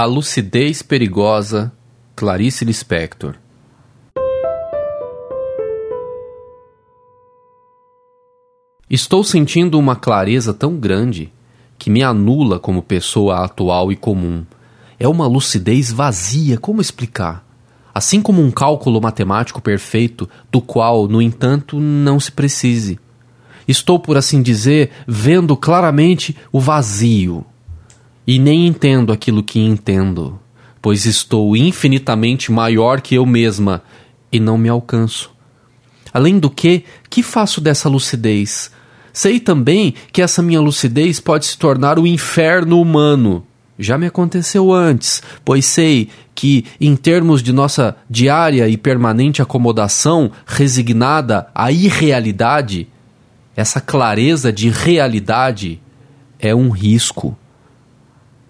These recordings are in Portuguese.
A lucidez perigosa, Clarice Lispector. Estou sentindo uma clareza tão grande que me anula como pessoa atual e comum. É uma lucidez vazia, como explicar? Assim como um cálculo matemático perfeito, do qual, no entanto, não se precise. Estou, por assim dizer, vendo claramente o vazio, e nem entendo aquilo que entendo, pois estou infinitamente maior que eu mesma e não me alcanço. Além do que, que faço dessa lucidez? Sei também que essa minha lucidez pode se tornar o inferno humano. Já me aconteceu antes, pois sei que, em termos de nossa diária e permanente acomodação resignada à irrealidade, essa clareza de realidade é um risco.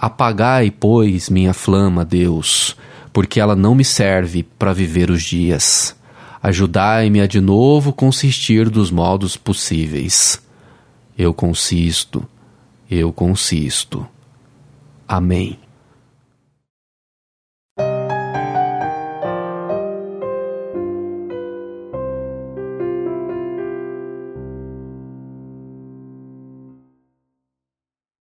Apagai, pois, minha flama, Deus, porque ela não me serve para viver os dias. Ajudai-me a de novo consistir dos modos possíveis. Eu consisto, eu consisto. Amém.